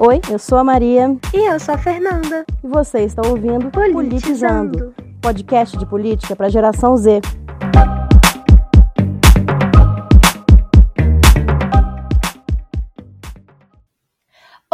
Oi, eu sou a Maria. E eu sou a Fernanda. E você está ouvindo Politizando, Politizando podcast de política para a geração Z.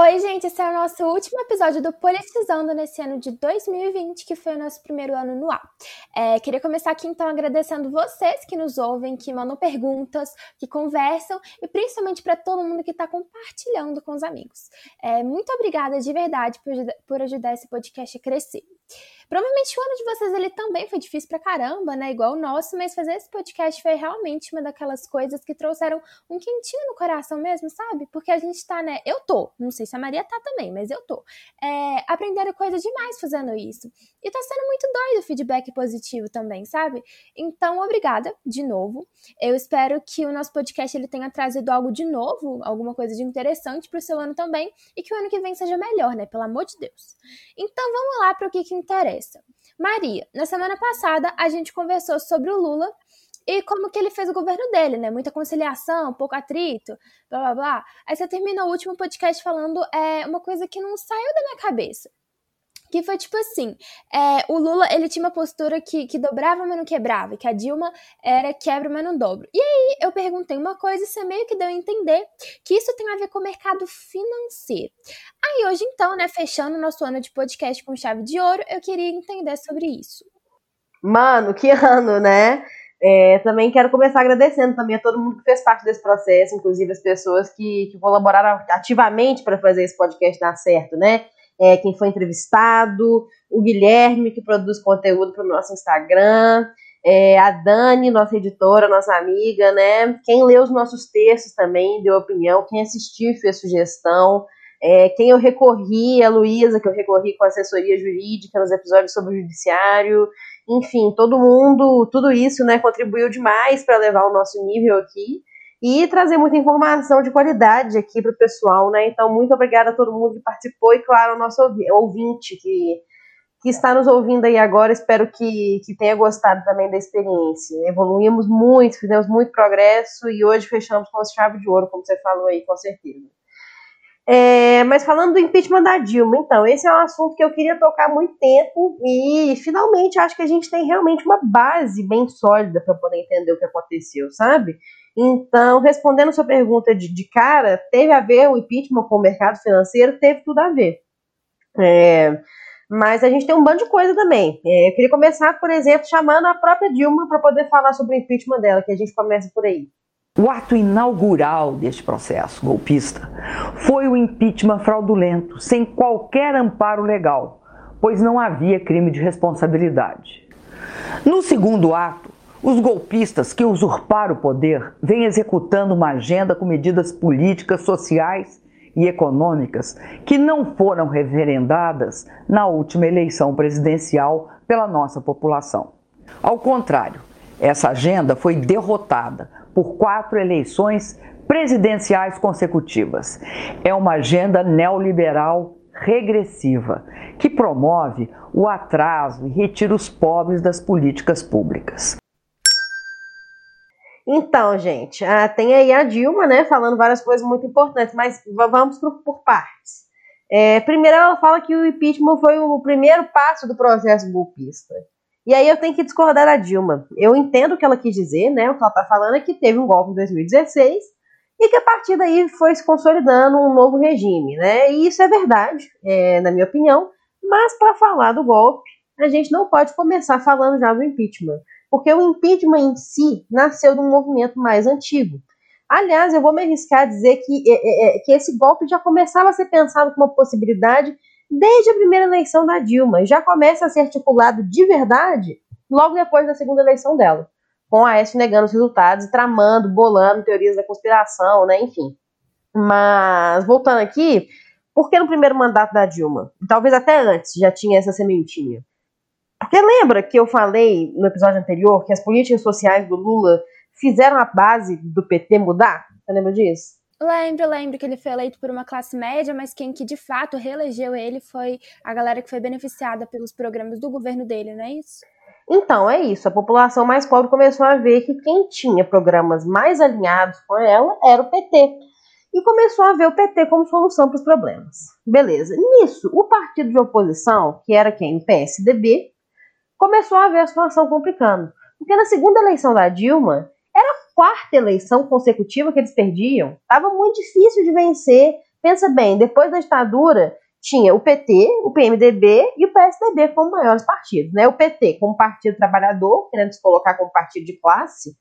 Oi, gente, esse é o nosso último episódio do Politizando nesse ano de 2020, que foi o nosso primeiro ano no ar. É, queria começar aqui então agradecendo vocês que nos ouvem, que mandam perguntas, que conversam e principalmente para todo mundo que está compartilhando com os amigos. É, muito obrigada de verdade por, por ajudar esse podcast a crescer. Provavelmente o ano de vocês ele também foi difícil pra caramba, né? Igual o nosso, mas fazer esse podcast foi realmente uma daquelas coisas que trouxeram um quentinho no coração mesmo, sabe? Porque a gente tá, né? Eu tô, não sei se a Maria tá também, mas eu tô. É, aprendendo coisa demais fazendo isso. E tá sendo muito doido o feedback positivo também, sabe? Então, obrigada de novo. Eu espero que o nosso podcast ele tenha trazido algo de novo, alguma coisa de interessante pro seu ano também, e que o ano que vem seja melhor, né? Pelo amor de Deus. Então, vamos lá pro que, que interessa interessa. Maria, na semana passada a gente conversou sobre o Lula e como que ele fez o governo dele, né? Muita conciliação, pouco atrito, blá blá blá. Aí você termina o último podcast falando é, uma coisa que não saiu da minha cabeça que foi tipo assim, é, o Lula, ele tinha uma postura que, que dobrava, mas não quebrava, que a Dilma era quebra, mas não dobra. E aí eu perguntei uma coisa e você meio que deu a entender que isso tem a ver com o mercado financeiro. Aí hoje então, né, fechando nosso ano de podcast com chave de ouro, eu queria entender sobre isso. Mano, que ano, né? É, também quero começar agradecendo também a todo mundo que fez parte desse processo, inclusive as pessoas que, que colaboraram ativamente para fazer esse podcast dar certo, né? É, quem foi entrevistado, o Guilherme, que produz conteúdo para o nosso Instagram, é, a Dani, nossa editora, nossa amiga, né? Quem leu os nossos textos também deu opinião, quem assistiu fez sugestão, é, quem eu recorri, a Luísa, que eu recorri com assessoria jurídica nos episódios sobre o judiciário, enfim, todo mundo, tudo isso, né, contribuiu demais para levar o nosso nível aqui e trazer muita informação de qualidade aqui para o pessoal, né? Então, muito obrigada a todo mundo que participou e, claro, ao nosso ouvinte que, que está nos ouvindo aí agora. Espero que, que tenha gostado também da experiência. Evoluímos muito, fizemos muito progresso e hoje fechamos com a chave de ouro, como você falou aí, com certeza. É, mas falando do impeachment da Dilma, então, esse é um assunto que eu queria tocar há muito tempo e finalmente acho que a gente tem realmente uma base bem sólida para poder entender o que aconteceu, sabe? Então, respondendo sua pergunta de, de cara, teve a ver o impeachment com o mercado financeiro? Teve tudo a ver. É, mas a gente tem um bando de coisa também. É, eu queria começar, por exemplo, chamando a própria Dilma para poder falar sobre o impeachment dela, que a gente começa por aí. O ato inaugural deste processo golpista foi o impeachment fraudulento, sem qualquer amparo legal, pois não havia crime de responsabilidade. No segundo ato, os golpistas que usurparam o poder vêm executando uma agenda com medidas políticas, sociais e econômicas que não foram referendadas na última eleição presidencial pela nossa população. Ao contrário, essa agenda foi derrotada por quatro eleições presidenciais consecutivas. É uma agenda neoliberal regressiva que promove o atraso e retira os pobres das políticas públicas. Então, gente, ah, tem aí a Dilma, né, falando várias coisas muito importantes, mas vamos por, por partes. É, primeiro, ela fala que o impeachment foi o primeiro passo do processo golpista. E aí eu tenho que discordar da Dilma. Eu entendo o que ela quis dizer, né? O que ela está falando é que teve um golpe em 2016 e que a partir daí foi se consolidando um novo regime, né? E isso é verdade, é, na minha opinião. Mas para falar do golpe, a gente não pode começar falando já do impeachment porque o impeachment em si nasceu de um movimento mais antigo. Aliás, eu vou me arriscar a dizer que, é, é, é, que esse golpe já começava a ser pensado como uma possibilidade desde a primeira eleição da Dilma, já começa a ser articulado de verdade logo depois da segunda eleição dela, com a Aécio negando os resultados, tramando, bolando teorias da conspiração, né, enfim. Mas, voltando aqui, por que no primeiro mandato da Dilma? Talvez até antes já tinha essa sementinha. Porque lembra que eu falei no episódio anterior que as políticas sociais do Lula fizeram a base do PT mudar? Você lembra disso? Lembro, lembro que ele foi eleito por uma classe média, mas quem que de fato reelegeu ele foi a galera que foi beneficiada pelos programas do governo dele, não é isso? Então, é isso. A população mais pobre começou a ver que quem tinha programas mais alinhados com ela era o PT. e começou a ver o PT como solução para os problemas. Beleza. Nisso, o partido de oposição, que era quem? O PSDB, começou a ver a situação complicando. Porque na segunda eleição da Dilma, era a quarta eleição consecutiva que eles perdiam. Estava muito difícil de vencer. Pensa bem, depois da ditadura, tinha o PT, o PMDB e o PSDB como maiores partidos. Né? O PT como partido trabalhador, querendo se colocar como partido de classe,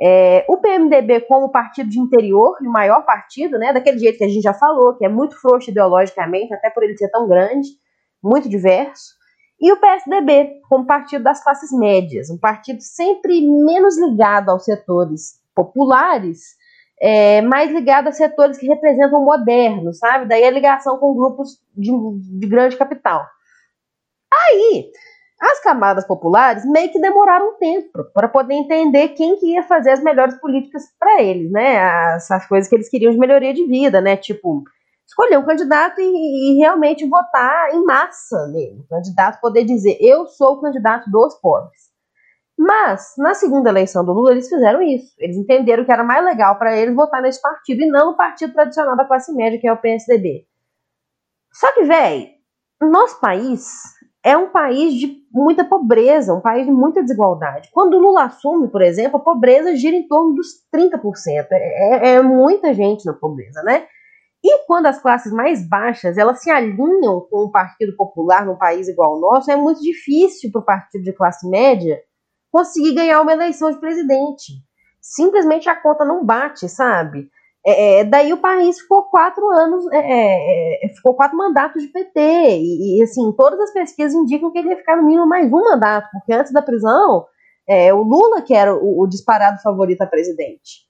é, o PMDB como partido de interior, o maior partido, né, daquele jeito que a gente já falou, que é muito frouxo ideologicamente, até por ele ser tão grande, muito diverso, e o PSDB como partido das classes médias, um partido sempre menos ligado aos setores populares, é, mais ligado a setores que representam o moderno, sabe? Daí a ligação com grupos de, de grande capital. Aí, as camadas populares meio que demoraram um tempo para poder entender quem que ia fazer as melhores políticas para eles, né? As, as, coisas que eles queriam de melhoria de vida, né? Tipo, escolher um candidato e, e realmente votar em massa nele. O candidato poder dizer, eu sou o candidato dos pobres. Mas, na segunda eleição do Lula, eles fizeram isso. Eles entenderam que era mais legal para eles votar nesse partido e não no partido tradicional da classe média, que é o PSDB. Só que, velho, nosso país é um país de muita pobreza, um país de muita desigualdade. Quando o Lula assume, por exemplo, a pobreza gira em torno dos 30%. É, é, é muita gente na pobreza, né? E quando as classes mais baixas elas se alinham com o Partido Popular num país igual ao nosso, é muito difícil para o partido de classe média conseguir ganhar uma eleição de presidente. Simplesmente a conta não bate, sabe? É, é, daí o país ficou quatro anos, é, é, é ficou quatro mandatos de PT. E, e, assim, todas as pesquisas indicam que ele ia ficar no mínimo mais um mandato, porque antes da prisão, é, o Lula que era o, o, disparado favorito a presidente.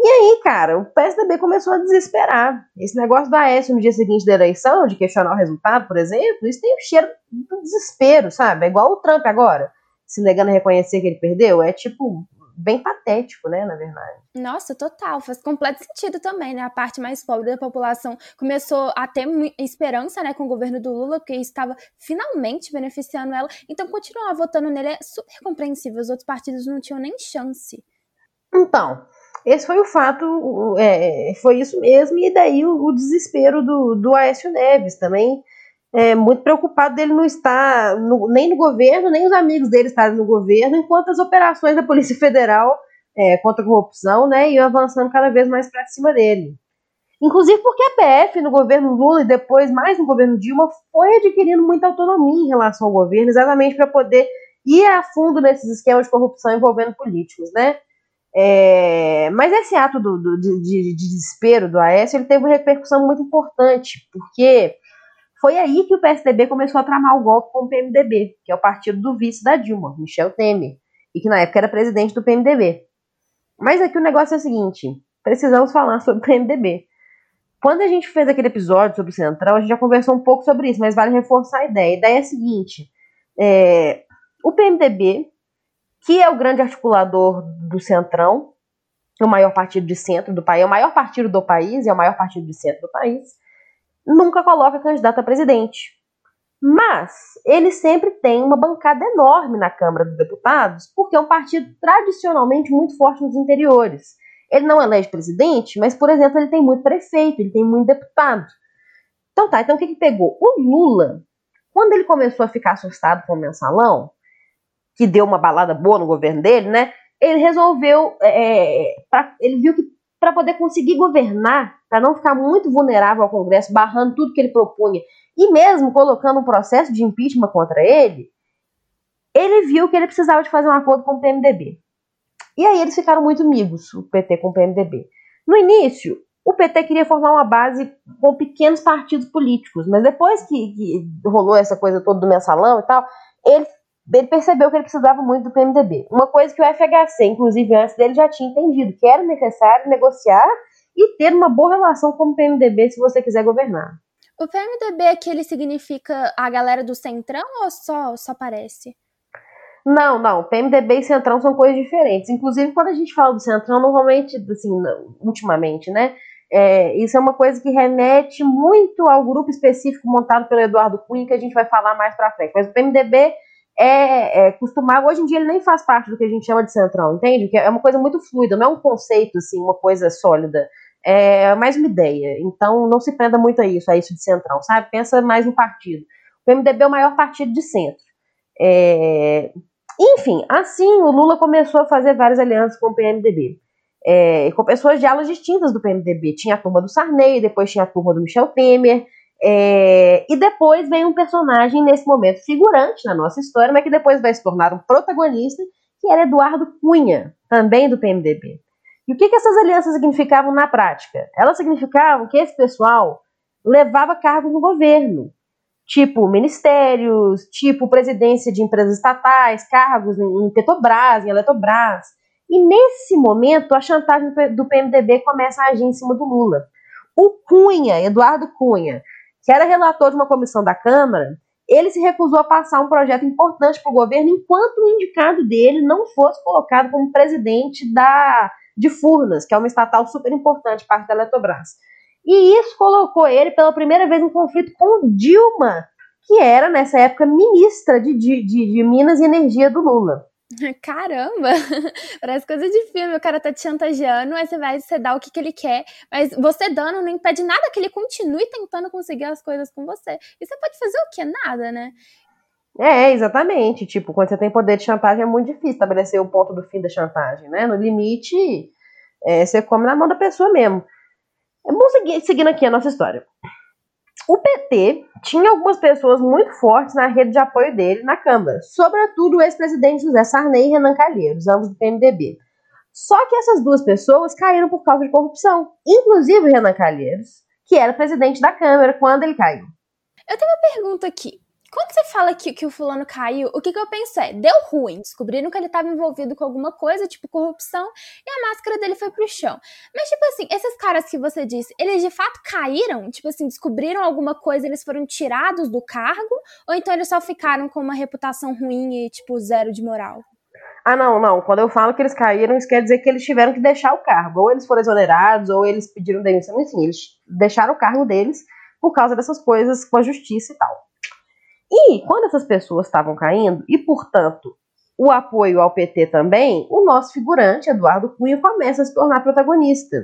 E aí, cara, o PSDB começou a desesperar. Esse negócio do Aécio no dia seguinte da eleição, de questionar o resultado, por exemplo, isso tem o cheiro do desespero, sabe? É igual o Trump agora, se negando a reconhecer que ele perdeu. É tipo, bem patético, né, na verdade. Nossa, total, faz completo sentido também, né? A parte mais pobre da população começou a ter esperança, né, com o governo do Lula, porque estava finalmente beneficiando ela. Então, continuar votando nele é super compreensível. Os outros partidos não tinham nem chance. Então, esse foi o fato, é, foi isso mesmo, e daí o, o desespero do, do Aécio Neves também é, muito preocupado dele não estar no, nem no governo, nem os amigos dele estarem no governo, enquanto as operações da Polícia Federal é, contra a corrupção né, iam avançando cada vez mais para cima dele. Inclusive porque a PF no governo Lula e depois mais no governo Dilma foi adquirindo muita autonomia em relação ao governo, exatamente para poder ir a fundo nesses esquemas de corrupção envolvendo políticos, né? É, mas esse ato do, do de, de, de, desespero do Aécio ele teve uma repercussão muito importante, porque foi aí que o PSDB começou a tramar o golpe com o PMDB, que é o partido do vice da Dilma, Michel Temer, e que na época era presidente do PMDB. Mas aqui o negócio é o seguinte: precisamos falar sobre o PMDB. Quando a gente fez aquele episódio sobre o Centrão, a gente já conversou um pouco sobre isso, mas vale reforçar a ideia. A ideia é a seguinte: é, o PMDB, que é o grande articulador do Centrão, o maior partido de centro do país, é o maior partido do país e é o maior partido de centro do país, nunca coloca candidato a presidente. Mas ele sempre tem uma bancada enorme na Câmara dos Deputados, porque é um partido tradicionalmente muito forte nos interiores. Ele não elege presidente, mas, por exemplo, ele tem muito prefeito, ele tem muito deputado. Então tá, então o que, que pegou? O Lula, quando ele começou a ficar assustado com o mensalão, que deu uma balada boa no governo dele, né? Ele resolveu, é, pra, ele viu que para poder conseguir governar, para não ficar muito vulnerável ao Congresso, barrando tudo que ele propunha, e mesmo colocando um processo de impeachment contra ele, ele viu que ele precisava de fazer um acordo com o PMDB. E aí eles ficaram muito amigos, o PT com o PMDB. No início, o PT queria formar uma base com pequenos partidos políticos, mas depois que, que rolou essa coisa toda do mensalão e tal, ele ele percebeu que ele precisava muito do PMDB. Uma coisa que o FHC, inclusive antes dele, já tinha entendido, que era necessário negociar e ter uma boa relação com o PMDB se você quiser governar. O PMDB aqui ele significa a galera do Centrão ou só, só parece? Não, não. PMDB e Centrão são coisas diferentes. Inclusive, quando a gente fala do Centrão, normalmente, assim, ultimamente, né? É, isso é uma coisa que remete muito ao grupo específico montado pelo Eduardo Cunha, que a gente vai falar mais pra frente. Mas o PMDB é, é costumar. Hoje em dia ele nem faz parte do que a gente chama de centrão, entende? Que é uma coisa muito fluida, não é um conceito, assim, uma coisa sólida. é mais uma ideia. Então não se prenda muito a isso, a isso de centrão, sabe? Pensa mais no partido. O PMDB é o maior partido de centro. É... Enfim, assim o Lula começou a fazer várias alianças com o PMDB. É, com pessoas de alas distintas do PMDB. Tinha a turma do Sarney, depois tinha a turma do Michel Temer, é, e depois vem um personagem nesse momento figurante na nossa história, mas que depois vai se tornar um protagonista, que era Eduardo Cunha, também do PMDB. E o que, que essas alianças significavam na prática? Elas significavam que esse pessoal levava cargos no governo, tipo ministérios, tipo presidência de empresas estatais, cargos em Petrobras, em Eletrobras. E nesse momento, a chantagem do PMDB começa a agir em cima do Lula. O Cunha, Eduardo Cunha, que era relator de uma comissão da Câmara, ele se recusou a passar um projeto importante para o governo enquanto o indicado dele não fosse colocado como presidente da de Furnas, que é uma estatal super importante, parte da Eletrobras. E isso colocou ele pela primeira vez em conflito com Dilma, que era, nessa época, ministra de, de, de, Minas e Energia do Lula. Caramba! Parece coisa de filme. O cara tá te chantageando, aí você vai, você dá o que, que ele quer. Mas você dando não impede nada que ele continue tentando conseguir as coisas com você. E você pode fazer o quê? Nada, né? É, exatamente. Tipo, quando você tem poder de chantagem é muito difícil estabelecer o ponto do fim da chantagem, né? No limite, é, você come na mão da pessoa mesmo. Vamos seguir, seguindo aqui a nossa história. O PT tinha algumas pessoas muito fortes na rede de apoio dele na Câmara, sobretudo o ex-presidente José Sarney e Renan Calheiros, ambos do PMDB. Só que essas duas pessoas caíram por causa de corrupção, inclusive Renan Calheiros, que era presidente da Câmara quando ele caiu. Eu tenho uma pergunta aqui. Quando você fala que, que o fulano caiu, o que, que eu penso é, deu ruim, descobriram que ele estava envolvido com alguma coisa, tipo corrupção, e a máscara dele foi pro chão. Mas, tipo assim, esses caras que você disse, eles de fato caíram? Tipo assim, descobriram alguma coisa, eles foram tirados do cargo? Ou então eles só ficaram com uma reputação ruim e, tipo, zero de moral? Ah, não, não. Quando eu falo que eles caíram, isso quer dizer que eles tiveram que deixar o cargo. Ou eles foram exonerados, ou eles pediram demissão. Enfim, eles deixaram o cargo deles por causa dessas coisas com a justiça e tal. E quando essas pessoas estavam caindo, e portanto o apoio ao PT também, o nosso figurante, Eduardo Cunha, começa a se tornar protagonista.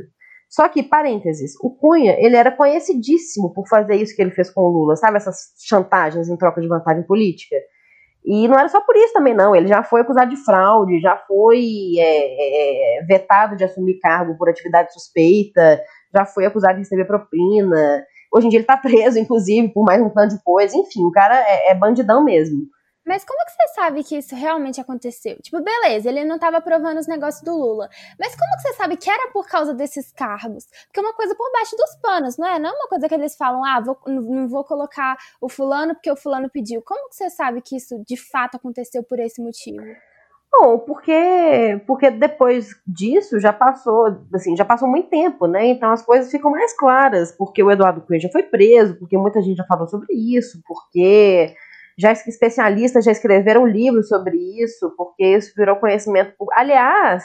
Só que, parênteses, o Cunha, ele era conhecidíssimo por fazer isso que ele fez com o Lula, sabe? Essas chantagens em troca de vantagem política. E não era só por isso também, não. Ele já foi acusado de fraude, já foi é, é, vetado de assumir cargo por atividade suspeita, já foi acusado de receber propina. Hoje em dia ele tá preso, inclusive, por mais um tanto de coisa. Enfim, o cara é, é bandidão mesmo. Mas como que você sabe que isso realmente aconteceu? Tipo, beleza, ele não estava aprovando os negócios do Lula. Mas como que você sabe que era por causa desses cargos? Porque é uma coisa por baixo dos panos, não é? Não é uma coisa que eles falam, ah, vou, não vou colocar o fulano porque o fulano pediu. Como que você sabe que isso de fato aconteceu por esse motivo? Bom, porque, porque depois disso já passou, assim, já passou muito tempo, né? Então as coisas ficam mais claras, porque o Eduardo Cunha já foi preso, porque muita gente já falou sobre isso, porque já especialistas já escreveram livros sobre isso, porque isso virou conhecimento. Aliás,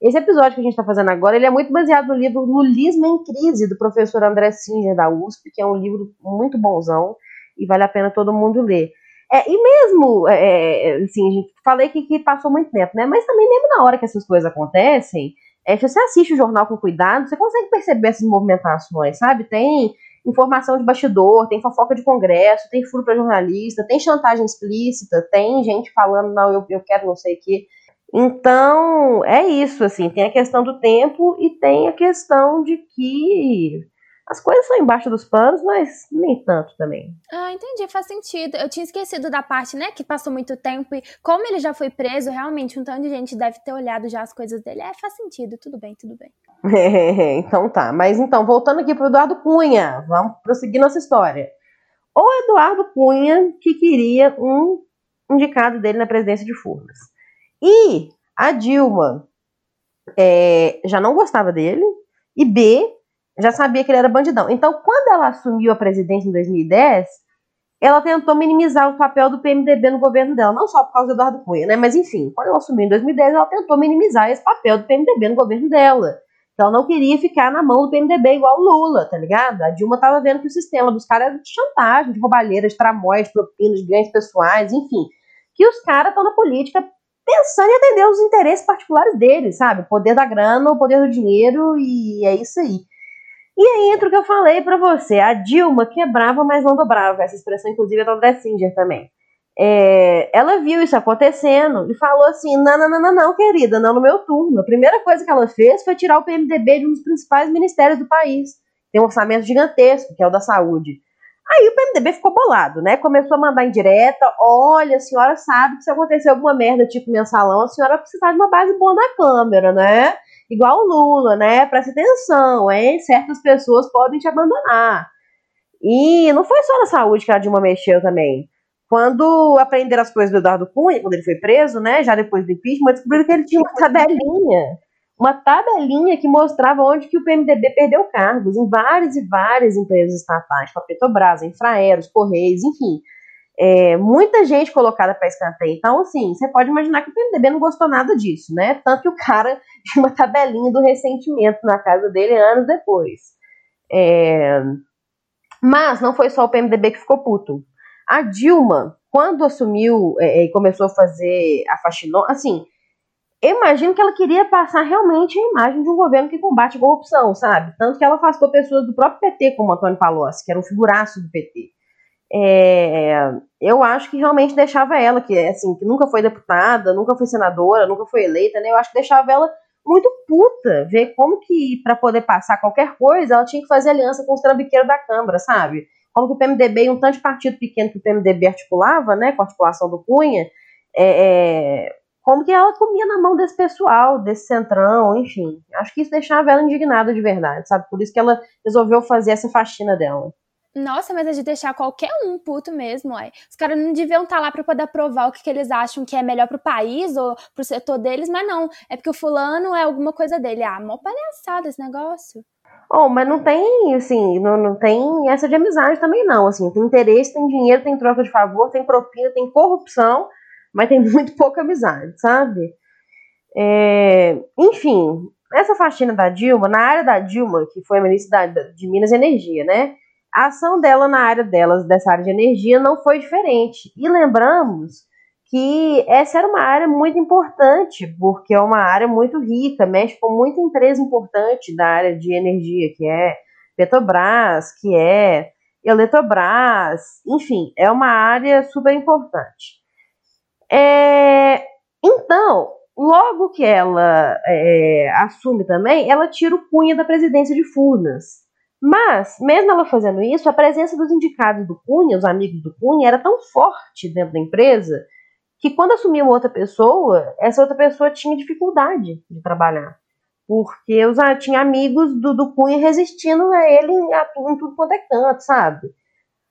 esse episódio que a gente está fazendo agora, ele é muito baseado no livro Lulismo em Crise, do professor André Singer, da USP, que é um livro muito bonzão e vale a pena todo mundo ler. É, e mesmo, é, é assim, falei que, que, passou muito tempo, né? Mas também mesmo na hora que essas coisas acontecem, é, se você assiste o jornal com cuidado, você consegue perceber essas movimentações, sabe? Tem informação de bastidor, tem fofoca de congresso, tem furo para jornalista, tem chantagem explícita, tem gente falando, não, eu, eu quero não sei o que. Então, é isso, assim, tem a questão do tempo e tem a questão de que as coisas são embaixo dos panos, mas nem tanto também. Ah, entendi, faz sentido. Eu tinha esquecido da parte, né, que passou muito tempo e como ele já foi preso, realmente um tanto de gente deve ter olhado já as coisas dele. É, faz sentido, tudo bem, tudo bem. É, então tá. Mas então, voltando aqui pro Eduardo Cunha, vamos prosseguir nossa história. O Eduardo Cunha que queria um indicado dele na presidência de Furnas. E a Dilma é, já não gostava dele, e B, já sabia que ele era bandidão. Então, quando ela assumiu a presidência em 2010, ela tentou minimizar o papel do PMDB no governo dela, não só por causa do Eduardo Cunha, né? Mas enfim, quando ela assumiu em 2010, ela tentou minimizar esse papel do PMDB no governo dela. Então ela não queria ficar na mão do PMDB igual o Lula, tá ligado? A Dilma tava vendo que o sistema dos caras era de chantagem, de roubalheira, de tramóis, de propinas, de ganhos pessoais, enfim. Que os caras estão na política pensando em atender os interesses particulares deles, sabe? O poder da grana, o poder do dinheiro, e é isso aí. E aí entra o que eu falei para você, a Dilma quebrava, mas não dobrava. Essa expressão, inclusive, é da André Singer também. É, ela viu isso acontecendo e falou assim: não, não, não, não, não, querida, não no meu turno. A primeira coisa que ela fez foi tirar o PMDB de um dos principais ministérios do país. Tem um orçamento gigantesco, que é o da saúde. Aí o PMDB ficou bolado, né? Começou a mandar em direta: olha, a senhora sabe que se acontecer alguma merda tipo mensalão, a senhora precisa de uma base boa na Câmara, né? Igual o Lula, né? Presta atenção, hein? Certas pessoas podem te abandonar. E não foi só na saúde que a Dilma mexeu também. Quando aprenderam as coisas do Eduardo Cunha, quando ele foi preso, né, já depois do impeachment, descobriram que ele tinha uma tabelinha, uma tabelinha que mostrava onde que o PMDB perdeu cargos, em várias e várias empresas estatais, tipo a Petrobras, a Infraero, os Correios, enfim. É, muita gente colocada para escanteio. Então, assim, você pode imaginar que o PMDB não gostou nada disso, né? Tanto que o cara tinha uma tabelinha do ressentimento na casa dele anos depois. É... Mas não foi só o PMDB que ficou puto. A Dilma, quando assumiu é, e começou a fazer a faxinão, assim, eu imagino que ela queria passar realmente a imagem de um governo que combate a corrupção, sabe? Tanto que ela afastou pessoas do próprio PT, como Antônio Palocci, que era um figuraço do PT. É, eu acho que realmente deixava ela, que assim, que nunca foi deputada, nunca foi senadora, nunca foi eleita, né? Eu acho que deixava ela muito puta, ver como que para poder passar qualquer coisa, ela tinha que fazer aliança com os trambiqueiros da Câmara, sabe? como que o PMDB e um tanto de partido pequeno que o PMDB articulava, né, com a articulação do Cunha, é, é, como que ela comia na mão desse pessoal, desse centrão, enfim. Acho que isso deixava ela indignada de verdade, sabe? Por isso que ela resolveu fazer essa faxina dela. Nossa, mas é de deixar qualquer um puto mesmo, ué. Os caras não deviam estar tá lá para poder aprovar o que, que, eles acham que é melhor pro país ou pro setor deles, mas não. É porque o fulano é alguma coisa dele. Ah, mó palhaçada esse negócio. Oh, mas não tem, assim, não, não tem essa de amizade também, não. Assim, tem interesse, tem dinheiro, tem troca de favor, tem propina, tem corrupção, mas tem muito pouca amizade, sabe? É, enfim, essa faxina da Dilma, na área da Dilma, que foi a ministra de Minas e Energia, né? A ação dela na área delas, dessa área de energia, não foi diferente. E lembramos que essa era uma área muito importante, porque é uma área muito rica, mexe com muita empresa importante da área de energia, que é Petrobras, que é Eletrobras, enfim, é uma área super importante. É, então, logo que ela é, assume também, ela tira o Cunha da presidência de Furnas. Mas, mesmo ela fazendo isso, a presença dos indicados do Cunha, os amigos do Cunha, era tão forte dentro da empresa que quando assumia outra pessoa, essa outra pessoa tinha dificuldade de trabalhar. Porque eu já tinha amigos do, do Cunha resistindo a ele em, em tudo quanto é canto, sabe?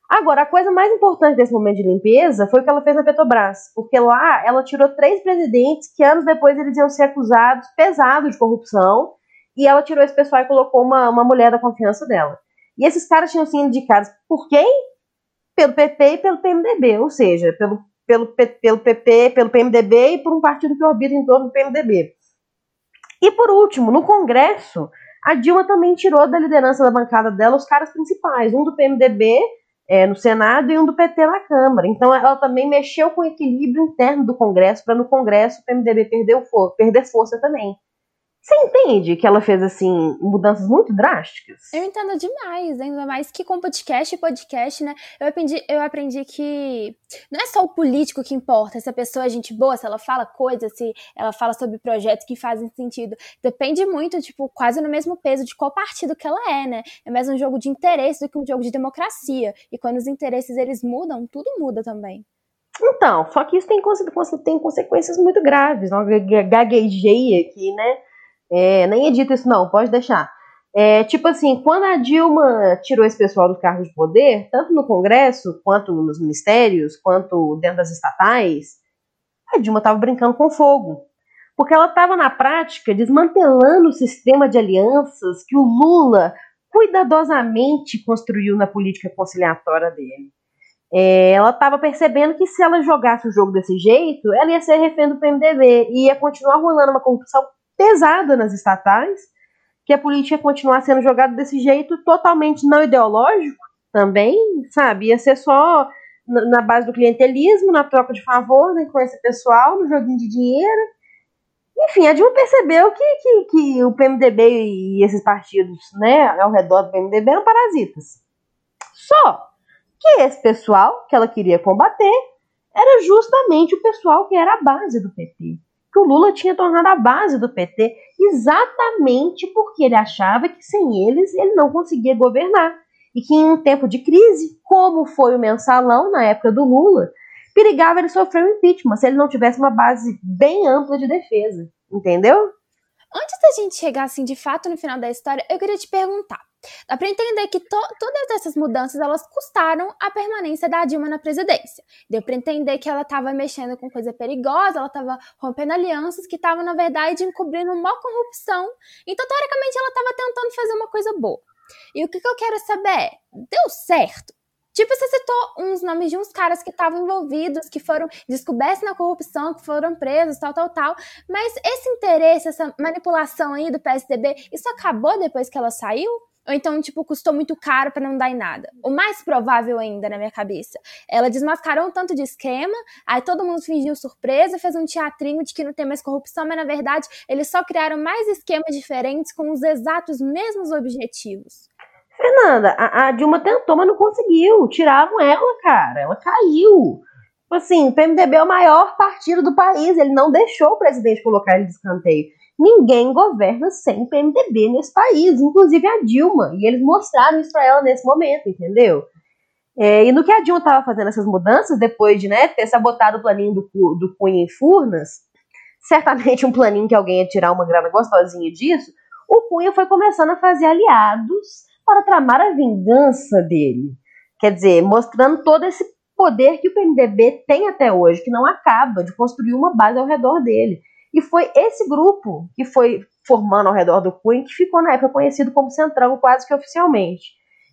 Agora, a coisa mais importante desse momento de limpeza foi o que ela fez na Petrobras, porque lá ela tirou três presidentes que anos depois eles iam ser acusados pesado de corrupção, e ela tirou esse pessoal e colocou uma, uma mulher da confiança dela. E esses caras tinham sido indicados por quem? Pelo PP e pelo PMDB, ou seja, pelo pelo, pelo PP, pelo PMDB e por um partido que orbita em torno do PMDB. E por último, no Congresso, a Dilma também tirou da liderança da bancada dela os caras principais, um do PMDB é, no Senado e um do PT na Câmara. Então ela também mexeu com o equilíbrio interno do Congresso para no Congresso o PMDB perder, perder força também. Você entende que ela fez, assim, mudanças muito drásticas? Eu entendo demais, ainda mais que com podcast e podcast, né? Eu aprendi, eu aprendi que não é só o político que importa, se a pessoa é gente boa, se ela fala coisas, se ela fala sobre projetos que fazem sentido. Depende muito, tipo, quase no mesmo peso de qual partido que ela é, né? É mais um jogo de interesse do que um jogo de democracia. E quando os interesses eles mudam, tudo muda também. Então, só que isso tem, tem consequências muito graves. Não? Gaguejei aqui, né? É, nem edita isso não, pode deixar. É, tipo assim, quando a Dilma tirou esse pessoal do cargo de poder, tanto no Congresso, quanto nos ministérios, quanto dentro das estatais, a Dilma estava brincando com fogo. Porque ela estava, na prática, desmantelando o sistema de alianças que o Lula cuidadosamente construiu na política conciliatória dele. É, ela estava percebendo que se ela jogasse o jogo desse jeito, ela ia ser refém do PMDB e ia continuar rolando uma corrupção pesada nas estatais, que a política ia continuar sendo jogada desse jeito totalmente não ideológico também, sabe? Ia ser só na base do clientelismo, na troca de favor né, com esse pessoal, no joguinho de dinheiro. Enfim, a Dilma percebeu que, que, que o PMDB e esses partidos né, ao redor do PMDB eram parasitas. Só que esse pessoal que ela queria combater era justamente o pessoal que era a base do PT. Que o Lula tinha tornado a base do PT exatamente porque ele achava que sem eles ele não conseguia governar. E que em um tempo de crise, como foi o mensalão na época do Lula, perigava ele sofrer um impeachment se ele não tivesse uma base bem ampla de defesa. Entendeu? Antes da gente chegar, assim, de fato no final da história, eu queria te perguntar. Dá para entender que to todas essas mudanças elas custaram a permanência da Dilma na presidência. Deu para entender que ela estava mexendo com coisa perigosa, ela estava rompendo alianças que estavam, na verdade, encobrindo uma corrupção. Então, teoricamente, ela estava tentando fazer uma coisa boa. E o que, que eu quero saber é: deu certo? Tipo, você citou uns nomes de uns caras que estavam envolvidos, que foram descobertos na corrupção, que foram presos, tal, tal, tal. Mas esse interesse, essa manipulação aí do PSDB, isso acabou depois que ela saiu? Ou então, tipo, custou muito caro para não dar em nada. O mais provável ainda, na minha cabeça. Ela desmascarou um tanto de esquema, aí todo mundo fingiu surpresa, fez um teatrinho de que não tem mais corrupção, mas na verdade eles só criaram mais esquemas diferentes com os exatos mesmos objetivos. Fernanda, a, a, Dilma tentou, mas não conseguiu. Tiraram ela, cara. Ela caiu. Tipo assim, o PMDB é o maior partido do país. Ele não deixou o presidente colocar ele de escanteio. Ninguém governa sem PMDB nesse país, inclusive a Dilma. E eles mostraram isso para ela nesse momento, entendeu? É, e no que a Dilma estava fazendo essas mudanças, depois de né, ter sabotado o planinho do, do Cunha em Furnas, certamente um planinho que alguém ia tirar uma grana gostosinha disso, o Cunha foi começando a fazer aliados para tramar a vingança dele. Quer dizer, mostrando todo esse poder que o PMDB tem até hoje, que não acaba de construir uma base ao redor dele. E foi esse grupo que foi formando ao redor do Cunha que ficou na época conhecido como Centrão, quase que oficialmente.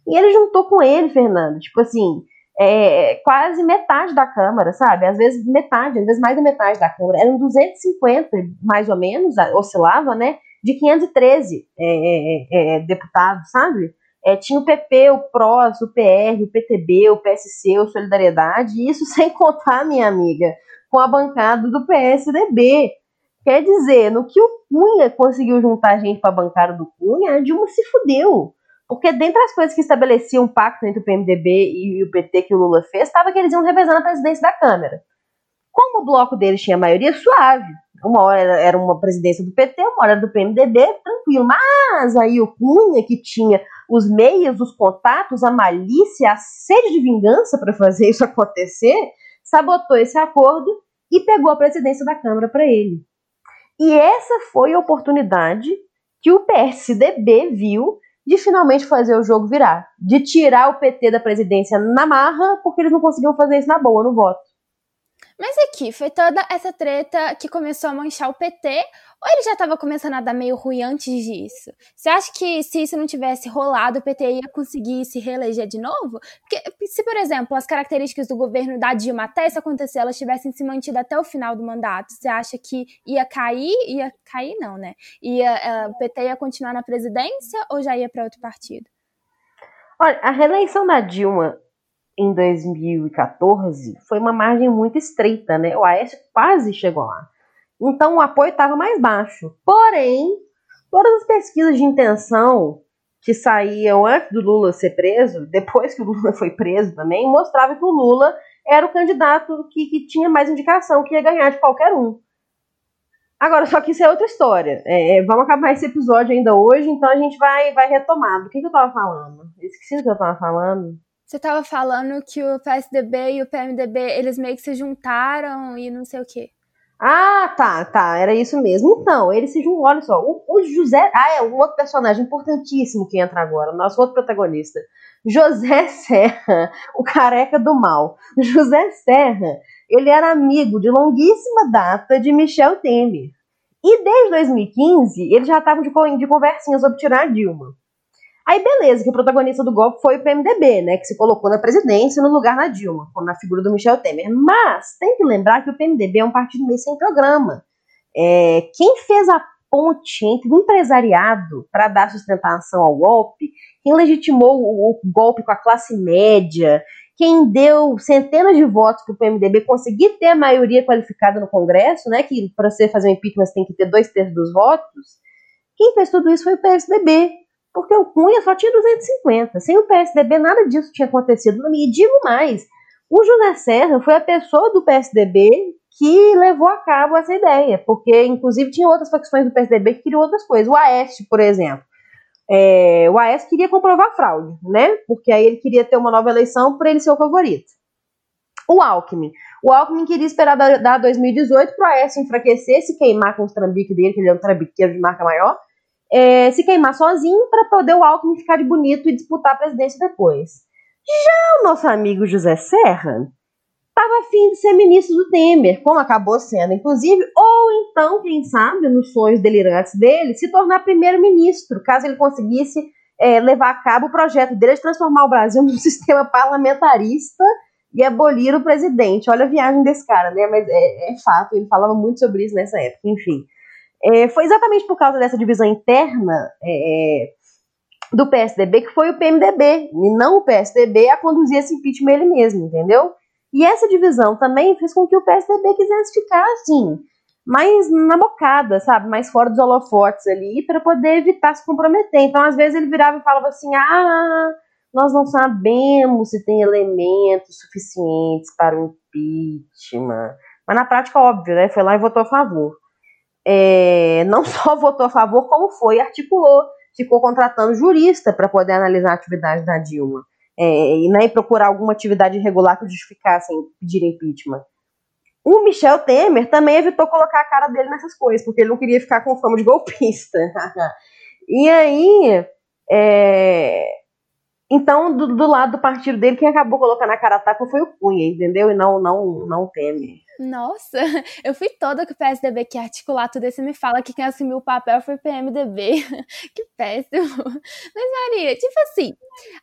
E ele juntou com ele, Fernando, tipo assim, é, quase metade da Câmara, sabe? Às vezes metade, às vezes mais da metade da Câmara. Eram 250, mais ou menos, oscilava, né? De 513 é, é, é, deputados, sabe? É, tinha o PP, o PROS, o PR, o PTB, o PSC, o Solidariedade, isso sem contar, minha amiga, com a bancada do PSDB. Quer dizer, no que o Cunha conseguiu juntar gente para a bancada do Cunha, a Dilma se fudeu. Porque dentre as coisas que estabeleciam um pacto entre o PMDB e o PT que o Lula fez, estava que eles iam revezando a presidência da Câmara. Como o bloco deles tinha maioria, suave. Uma hora era uma presidência do PT, uma hora do PMDB, tranquilo. Mas aí o Cunha, que tinha os meios, os contatos, a malícia, a sede de vingança para fazer isso acontecer, sabotou esse acordo e pegou a presidência da Câmara para ele. E essa foi a oportunidade que o PSDB viu de finalmente fazer o jogo virar, de tirar o PT da presidência na marra, porque eles não conseguiam fazer isso na boa no voto. Mas aqui, foi toda essa treta que começou a manchar o PT, ou ele já estava começando a dar meio ruim antes disso? Você acha que se isso não tivesse rolado, o PT ia conseguir se reeleger de novo? Porque se, por exemplo, as características do governo da Dilma, até isso acontecer, elas tivessem se mantido até o final do mandato, você acha que ia cair? Ia cair não, né? Ia, uh, o PT ia continuar na presidência ou já ia para outro partido? Olha, a reeleição da Dilma em 2014 foi uma margem muito estreita, né? O Aécio quase chegou lá. Então o apoio estava mais baixo. Porém, todas as pesquisas de intenção que saíam antes do Lula ser preso, depois que o Lula foi preso também, mostravam que o Lula era o candidato que, que tinha mais indicação, que ia ganhar de qualquer um. Agora, só que isso é outra história. É, vamos acabar esse episódio ainda hoje, então a gente vai, vai retomar. Do que, que eu tava falando? Esqueci do que eu tava falando. Você estava falando que o PSDB e o PMDB, eles meio que se juntaram e não sei o quê. Ah, tá, tá, era isso mesmo. Então, eles se juntam, olha só, o, o, José, ah, é um outro personagem importantíssimo que entra agora, nosso outro protagonista. José Serra, o careca do mal. José Serra, ele era amigo de longuíssima data de Michel Temer. E desde 2015, eles já estavam de, de conversinhas sobre tirar a Dilma. Aí, beleza, que o protagonista do golpe foi o PMDB, né? Que se colocou na presidência no lugar na Dilma, na figura do Michel Temer. Mas tem que lembrar que o PMDB é um partido meio sem programa. É, quem fez a ponte entre o empresariado para dar sustentação ao golpe, quem legitimou o, golpe com a classe média, quem deu centenas de votos para o PMDB conseguir ter a maioria qualificada no Congresso, né, que para você fazer um impeachment você tem que ter dois terços dos votos, quem fez tudo isso foi o PSDB, porque o Cunha só tinha 250. Sem o PSDB nada disso tinha acontecido. E digo mais, o José Serra foi a pessoa do PSDB que levou a cabo essa ideia, porque inclusive tinha outras facções do PSDB que queriam outras coisas. O Aeste, por exemplo. É, o Aécio queria comprovar fraude, né? Porque aí ele queria ter uma nova eleição para ele ser o favorito. O Alckmin. O Alckmin queria esperar dar 2018 para o Aécio enfraquecer, se queimar com os trambiques dele, que ele é um trambiqueiro de marca maior, é, se queimar sozinho para poder o Alckmin ficar de bonito e disputar a presidência depois. Já o nosso amigo José Serra estava afim de ser ministro do Temer, como acabou sendo, inclusive, ou então, quem sabe, nos sonhos delirantes dele, se tornar primeiro-ministro, caso ele conseguisse é, levar a cabo o projeto dele de transformar o Brasil num sistema parlamentarista e abolir o presidente. Olha a viagem desse cara, né? Mas é, é fato, ele falava muito sobre isso nessa época, enfim. É, foi exatamente por causa dessa divisão interna é, é do PSDB que foi o PMDB, e não o PSDB, a conduzir esse impeachment ele mesmo, entendeu? E essa divisão também fez com que o PSDB quisesse ficar assim, mais na bocada, sabe? Mais fora dos holofotes ali, para poder evitar se comprometer. Então, às vezes, ele virava e falava assim: ah, nós não sabemos se tem elementos suficientes para o impeachment. Mas na prática, óbvio, né? Foi lá e votou a favor. É, não só votou a favor, como foi, articulou, ficou contratando jurista para poder analisar a atividade da Dilma é, e né, procurar alguma atividade irregular que justificasse pedir impeachment. O Michel Temer também evitou colocar a cara dele nessas coisas, porque ele não queria ficar com fama de golpista. e aí, é... então, do, do, lado do partido dele, quem acabou colocando a cara a tapa foi o Cunha, entendeu? E não, não, não o Temer. Nossa, eu fui toda com o PSDB que articular tudo isso me fala que quem assumiu o papel foi o PMDB. que péssimo. Mas, Maria, tipo assim,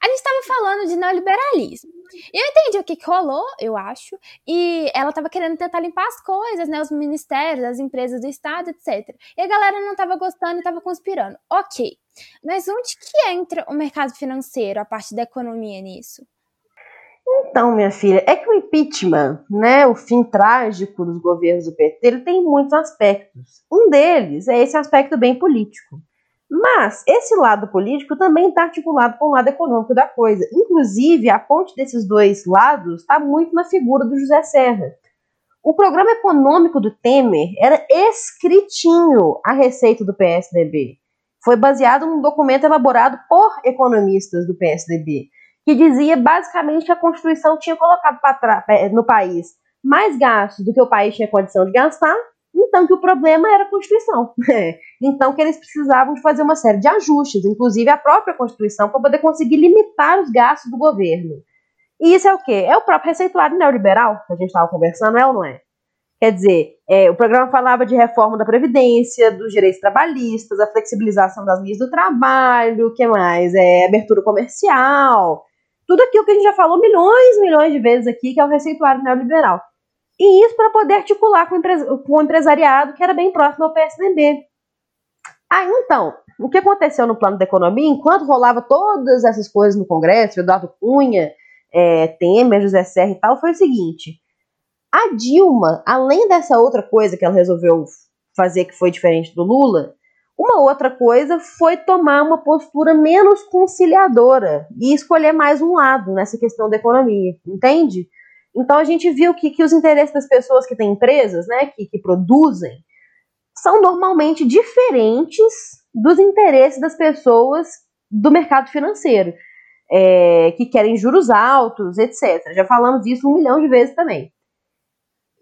a gente tava falando de neoliberalismo. E eu entendi o que, que rolou, eu acho. E ela tava querendo tentar limpar as coisas, né? Os ministérios, as empresas do Estado, etc. E a galera não tava gostando e tava conspirando. Ok. Mas onde que entra o mercado financeiro, a parte da economia nisso? Então, minha filha, é que o impeachment, né, o fim trágico dos governos do PT, ele tem muitos aspectos. Um deles é esse aspecto bem político. Mas esse lado político também está articulado com o lado econômico da coisa. Inclusive, a ponte desses dois lados está muito na figura do José Serra. O programa econômico do Temer era escritinho a receita do PSDB. Foi baseado num documento elaborado por economistas do PSDB que dizia basicamente que a Constituição tinha colocado é, no país mais gastos do que o país tinha condição de gastar, então que o problema era a Constituição. então que eles precisavam de fazer uma série de ajustes, inclusive a própria Constituição, para poder conseguir limitar os gastos do governo. E isso é o quê? É o próprio receituário neoliberal que a gente estava conversando, é ou não é? Quer dizer, é, o programa falava de reforma da Previdência, dos direitos trabalhistas, a flexibilização das leis do trabalho, o que mais? É, abertura comercial, tudo aquilo que a gente já falou milhões e milhões de vezes aqui, que é o receituário neoliberal. E isso para poder articular com o, com o empresariado que era bem próximo ao PSDB. Ah, então, o que aconteceu no plano da economia, enquanto rolava todas essas coisas no Congresso, Eduardo Cunha, é, Temer, José Serra e tal, foi o seguinte: a Dilma, além dessa outra coisa que ela resolveu fazer que foi diferente do Lula, uma outra coisa foi tomar uma postura menos conciliadora e escolher mais um lado nessa questão da economia, entende? Então a gente viu que, que os interesses das pessoas que têm empresas, né, que, que produzem, são normalmente diferentes dos interesses das pessoas do mercado financeiro, é, que querem juros altos, etc. Já falamos disso um milhão de vezes também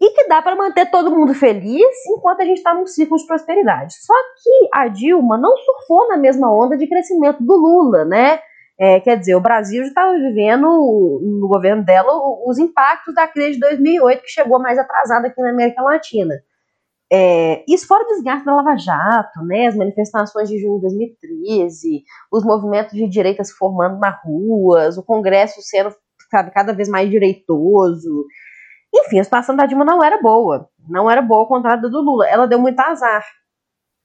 e que dá para manter todo mundo feliz enquanto a gente está num ciclo de prosperidade. Só que a Dilma não surfou na mesma onda de crescimento do Lula, né? É, quer dizer, o Brasil já estava vivendo, no governo dela, os impactos da crise de 2008, que chegou mais atrasada aqui na América Latina. É, isso fora o desgaste da Lava Jato, né, as manifestações de junho de 2013, os movimentos de direita se formando nas ruas, o Congresso sendo cada vez mais direitoso, enfim, a situação da Dilma não era boa. Não era boa ao contrário do Lula. Ela deu muito azar.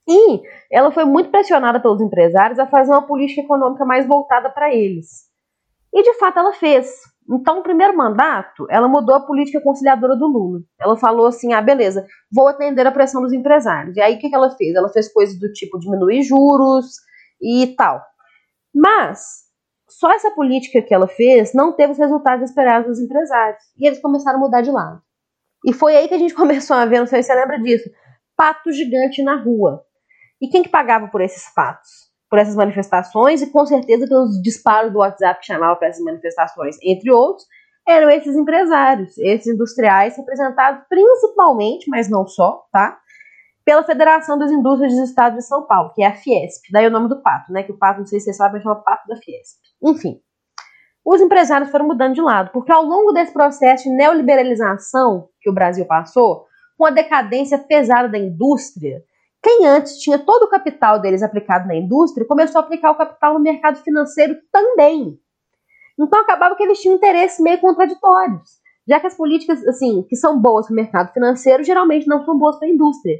E ela foi muito pressionada pelos empresários a fazer uma política econômica mais voltada para eles. E de fato ela fez. Então, no primeiro mandato, ela mudou a política conciliadora do Lula. Ela falou assim: ah, beleza, vou atender a pressão dos empresários. E aí, o que, que ela fez? Ela fez coisas do tipo diminuir juros e tal. Mas, só essa política que ela fez não teve os resultados esperados dos empresários. E eles começaram a mudar de lado. E foi aí que a gente começou a ver, não sei se você lembra disso, pato gigante na rua. E quem que pagava por esses patos? por essas manifestações e com certeza pelos disparos do WhatsApp que chamava para essas manifestações, entre outros, eram esses empresários, esses industriais representados principalmente, mas não só, tá? Pela Federação das Indústrias dos Estados de São Paulo, que é a Fiesp. Daí o nome do pato, né? Que o pato, não sei se vocês sabem, chama pato da Fiesp. Enfim, os empresários foram mudando de lado, porque ao longo desse processo de neoliberalização que o Brasil passou, com a decadência pesada da indústria, quem antes tinha todo o capital deles aplicado na indústria começou a aplicar o capital no mercado financeiro também. Então acabava que eles tinham interesses meio contraditórios, já que as políticas assim que são boas para o mercado financeiro geralmente não são boas para a indústria.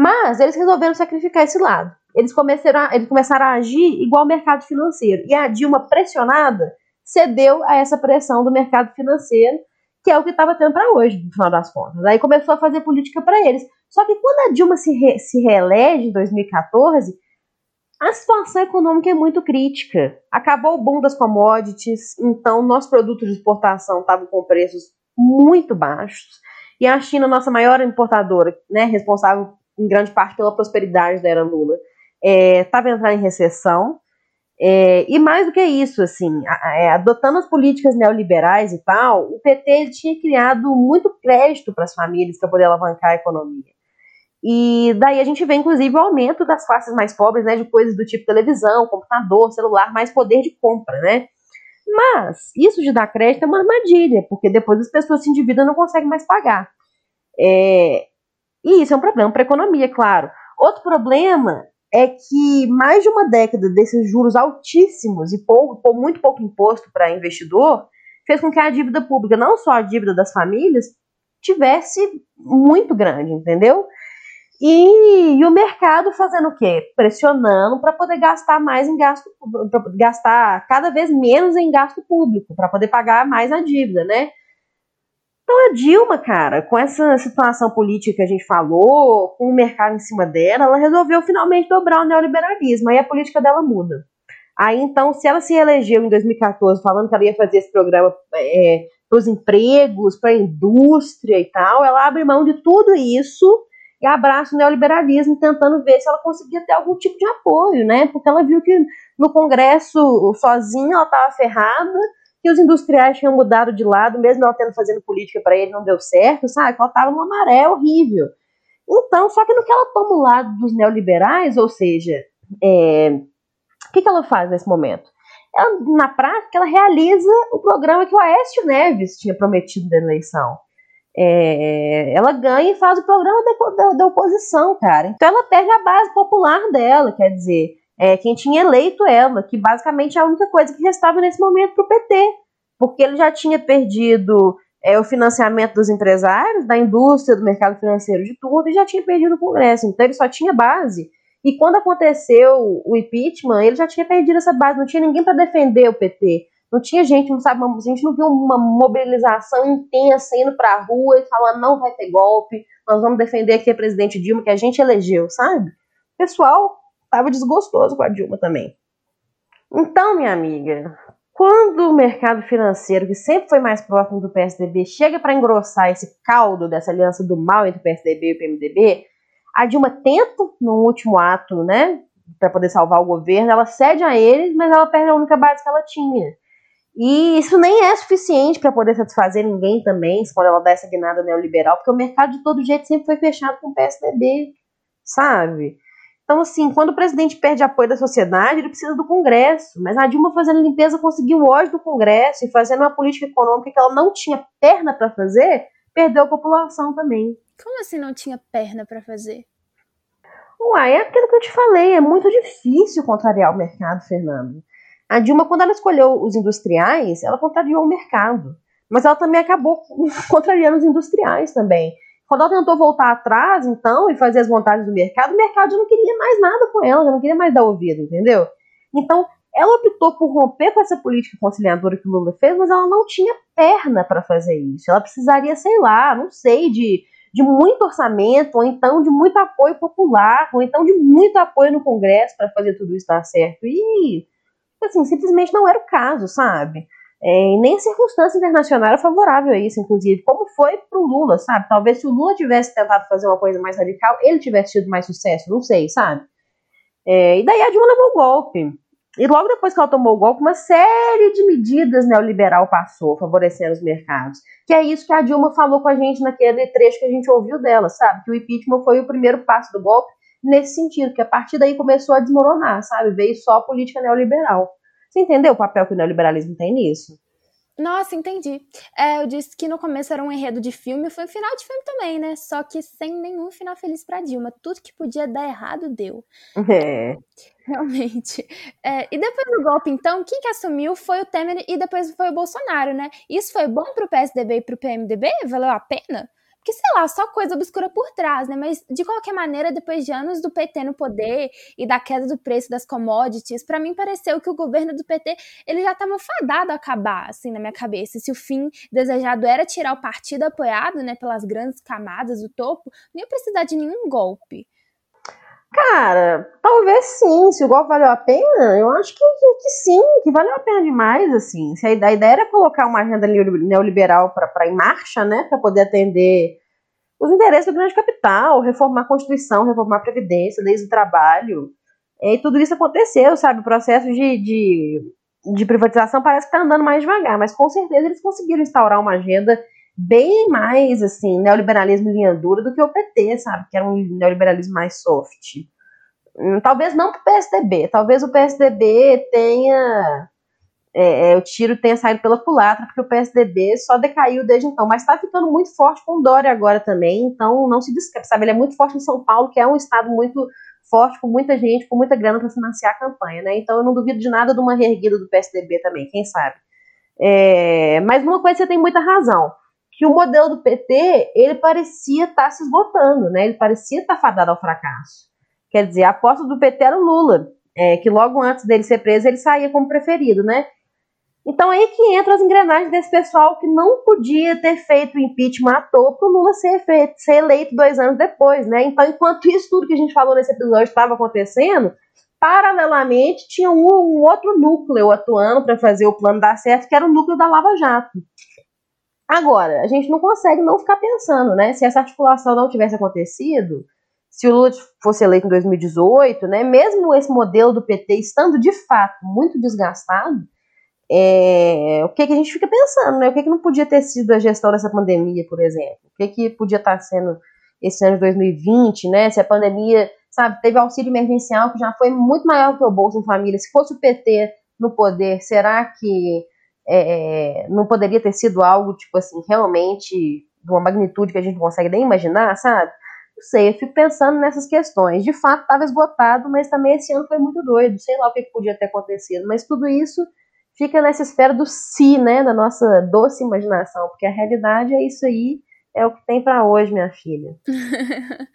Mas eles resolveram sacrificar esse lado. Eles começaram, a, eles começaram a agir igual ao mercado financeiro. E a Dilma, pressionada, cedeu a essa pressão do mercado financeiro, que é o que estava tendo para hoje, no final das contas. Aí começou a fazer política para eles. Só que quando a Dilma se, re, se reelege em 2014, a situação econômica é muito crítica. Acabou o boom das commodities, então nossos produtos de exportação estavam com preços muito baixos. E a China, nossa maior importadora, né, responsável em grande parte pela prosperidade da era Lula, estava é, entrando em recessão. É, e mais do que isso, assim, é, adotando as políticas neoliberais e tal, o PT tinha criado muito crédito para as famílias para poder alavancar a economia. E daí a gente vê, inclusive, o aumento das classes mais pobres, né, de coisas do tipo televisão, computador, celular, mais poder de compra, né? Mas isso de dar crédito é uma armadilha, porque depois as pessoas se endividam e não conseguem mais pagar. É... E isso é um problema para a economia, claro. Outro problema é que mais de uma década desses juros altíssimos e pouco, muito pouco imposto para investidor fez com que a dívida pública, não só a dívida das famílias, tivesse muito grande, entendeu? E, e, o mercado fazendo o quê? Pressionando para poder gastar mais em gasto, gastar cada vez menos em gasto público, para poder pagar mais a dívida, né? Então a Dilma, cara, com essa situação política que a gente falou, com o mercado em cima dela, ela resolveu finalmente dobrar o neoliberalismo, aí a política dela muda. Aí então, se ela se elegeu em 2014 falando que ela ia fazer esse programa é, para os empregos, para a indústria e tal, ela abre mão de tudo isso e abraça o neoliberalismo, tentando ver se ela conseguia ter algum tipo de apoio, né? Porque ela viu que no Congresso, sozinha, ela estava ferrada, que os industriais tinham mudado de lado, mesmo ela tendo fazendo política para ele, não deu certo, sabe? Ela estava numa maré horrível. Então, só que no que ela toma o lado dos neoliberais, ou seja, é, o que, que ela faz nesse momento? Ela, na prática, ela realiza o programa que o Aécio Neves tinha prometido da eleição é, ela ganha e faz o programa da, da, da, oposição, cara. Então ela perde a base popular dela, quer dizer, é, quem tinha eleito ela, que basicamente é a única coisa que restava nesse momento para o PT, porque ele já tinha perdido é, o financiamento dos empresários, da indústria, do mercado financeiro, de tudo, e já tinha perdido o Congresso. Então ele só tinha base. E quando aconteceu o impeachment, ele já tinha perdido essa base, não tinha ninguém para defender o PT. Não tinha gente, não sabe, a gente não viu uma mobilização intensa indo para a rua e falando não vai ter golpe, nós vamos defender aqui a presidente Dilma que a gente elegeu, sabe? O pessoal estava desgostoso com a Dilma também. Então, minha amiga, quando o mercado financeiro, que sempre foi mais próximo do PSDB, chega para engrossar esse caldo dessa aliança do mal entre o PSDB e o PMDB, a Dilma tenta, no último ato, né, para poder salvar o governo, ela cede a eles, mas ela perde a única base que ela tinha e isso nem é suficiente para poder satisfazer ninguém também, quando ela dá essa guinada neoliberal, porque o mercado de todo jeito sempre foi fechado com o PSDB, sabe? Então, assim, quando o presidente perde apoio da sociedade, ele precisa do Congresso. Mas a Dilma fazendo limpeza conseguiu hoje do Congresso e fazendo uma política econômica que ela não tinha perna para fazer, perdeu a população também. Como assim não tinha perna para fazer? Uai, é aquilo que eu te falei, é muito difícil contrariar o mercado, Fernando. A Dilma, quando ela escolheu os industriais, ela contrariou o mercado. Mas ela também acabou contrariando os industriais também. Ela tentou voltar atrás, então, e fazer as vontades do mercado, o mercado já não queria mais nada com ela, já não queria mais dar ouvido, entendeu? Então, ela optou por romper com essa política conciliadora que o Lula fez, mas ela não tinha perna para fazer isso. Ela precisaria, sei lá, não sei, de, de muito orçamento, ou então de muito apoio popular, ou então de muito apoio no Congresso para fazer tudo isso dar certo. E, assim, simplesmente não era o caso, sabe? É, nem a circunstância internacional era favorável a isso, inclusive, como foi pro Lula, sabe? Talvez se o Lula tivesse tentado fazer uma coisa mais radical, ele tivesse tido mais sucesso, não sei, sabe? É, e daí a Dilma levou o golpe. E logo depois que ela tomou o golpe, uma série de medidas neoliberal passou, favorecendo os mercados. Que é isso que a Dilma falou com a gente naquele trecho que a gente ouviu dela, sabe? Que o impeachment foi o primeiro passo do golpe nesse sentido, que a partir daí começou a desmoronar, sabe? Veio só a política neoliberal. Você entendeu o papel que o neoliberalismo tem nisso? Nossa, entendi. É, eu disse que no começo era um enredo de filme, foi um final de filme também, né? Só que sem nenhum final feliz para Dilma. Tudo que podia dar errado deu. É. Realmente. É, e depois do golpe, então, quem que assumiu foi o Temer e depois foi o Bolsonaro, né? Isso foi bom pro PSDB e pro PMDB? Valeu a pena? Porque, sei lá, só coisa obscura por trás, né? Mas, de qualquer maneira, depois de anos do PT no poder e da queda do preço das commodities, para mim pareceu que o governo do PT, ele já estava fadado a acabar, assim, na minha cabeça. Se o fim desejado era tirar o partido apoiado, né, pelas grandes camadas do topo, não ia precisar de nenhum golpe. Cara, talvez sim. Se o golpe valeu a pena, eu acho que, que, que sim, que valeu a pena demais, assim. Se a, a ideia era colocar uma agenda neoliberal para em marcha, né, para poder atender os interesses do grande capital, reformar a Constituição, reformar a Previdência, leis do trabalho. E tudo isso aconteceu, sabe? O processo de, de, de privatização parece que está andando mais devagar, mas com certeza eles conseguiram instaurar uma agenda bem mais, assim, neoliberalismo linha dura do que o PT, sabe? Que era um neoliberalismo mais soft. Hum, talvez não para o PSDB, talvez o PSDB tenha. É, é, o tiro tenha saído pela culatra, porque o PSDB só decaiu desde então, mas está ficando muito forte com o Dória agora também, então não se descreve, sabe? Ele é muito forte em São Paulo, que é um estado muito forte, com muita gente, com muita grana para financiar a campanha, né? Então eu não duvido de nada de uma reerguida do PSDB também, quem sabe. É, mas uma coisa você tem muita razão que o modelo do PT ele parecia estar tá se esgotando, né? Ele parecia estar tá fadado ao fracasso. Quer dizer, a aposta do PT era o Lula, é, que logo antes dele ser preso ele saía como preferido, né? Então aí que entra as engrenagens desse pessoal que não podia ter feito o impeachment à toa para o Lula ser, feito, ser eleito dois anos depois, né? Então, enquanto isso tudo que a gente falou nesse episódio estava acontecendo, paralelamente tinha um, um outro núcleo atuando para fazer o plano dar certo, que era o núcleo da Lava Jato. Agora, a gente não consegue não ficar pensando, né? Se essa articulação não tivesse acontecido, se o Lula fosse eleito em 2018, né? Mesmo esse modelo do PT estando de fato muito desgastado, é, o que, que a gente fica pensando, né? O que, que não podia ter sido a gestão dessa pandemia, por exemplo? O que, que podia estar sendo esse ano de 2020, né? Se a pandemia, sabe, teve auxílio emergencial que já foi muito maior que o Bolsa Família. Se fosse o PT no poder, será que é, não poderia ter sido algo, tipo assim, realmente de uma magnitude que a gente não consegue nem imaginar, sabe? Não sei, eu fico pensando nessas questões. De fato, estava esgotado, mas também esse ano foi muito doido. Sei lá o que, que podia ter acontecido, mas tudo isso fica nessa esfera do si, né? Da nossa doce imaginação, porque a realidade é isso aí, é o que tem para hoje, minha filha.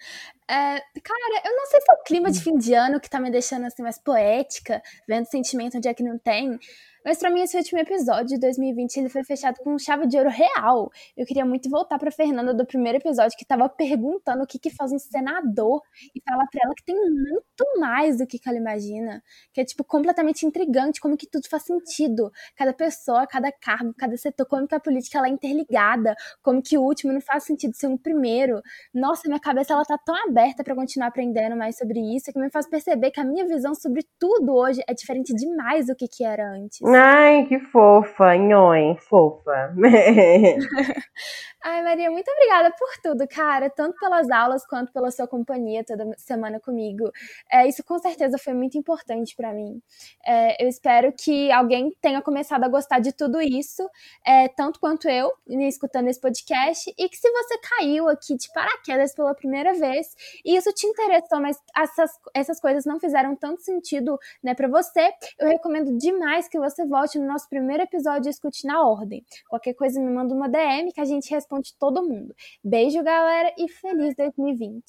É, cara, eu não sei se é o clima de fim de ano que tá me deixando assim mais poética, vendo sentimento onde é que não tem. Mas para mim esse último episódio de 2020 ele foi fechado com chave de ouro real. Eu queria muito voltar para Fernanda do primeiro episódio que tava perguntando o que que faz um senador e falar para ela que tem muito mais do que, que ela imagina, que é tipo completamente intrigante como que tudo faz sentido. Cada pessoa, cada cargo, cada setor, como que a política ela é interligada, como que o último não faz sentido ser um primeiro. Nossa, minha cabeça ela tá tão aberta para continuar aprendendo mais sobre isso que me faz perceber que a minha visão sobre tudo hoje é diferente demais do que que era antes. Ai, que fofa, nhoi, fofa. Ai, Maria, muito obrigada por tudo, cara. Tanto pelas aulas quanto pela sua companhia toda semana comigo. É, isso com certeza foi muito importante para mim. É, eu espero que alguém tenha começado a gostar de tudo isso, é, tanto quanto eu, escutando esse podcast, e que se você caiu aqui de paraquedas pela primeira vez e isso te interessou, mas essas, essas coisas não fizeram tanto sentido né, para você, eu recomendo demais que você volte no nosso primeiro episódio e escute na ordem. Qualquer coisa me manda uma DM que a gente responde responde todo mundo. Beijo, galera, e feliz 2020.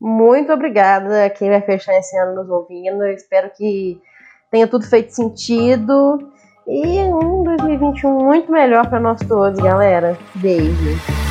Muito obrigada a quem vai fechar esse ano nos ouvindo. Eu espero que tenha tudo feito sentido e um 2021 muito melhor para nós todos, galera. Beijo.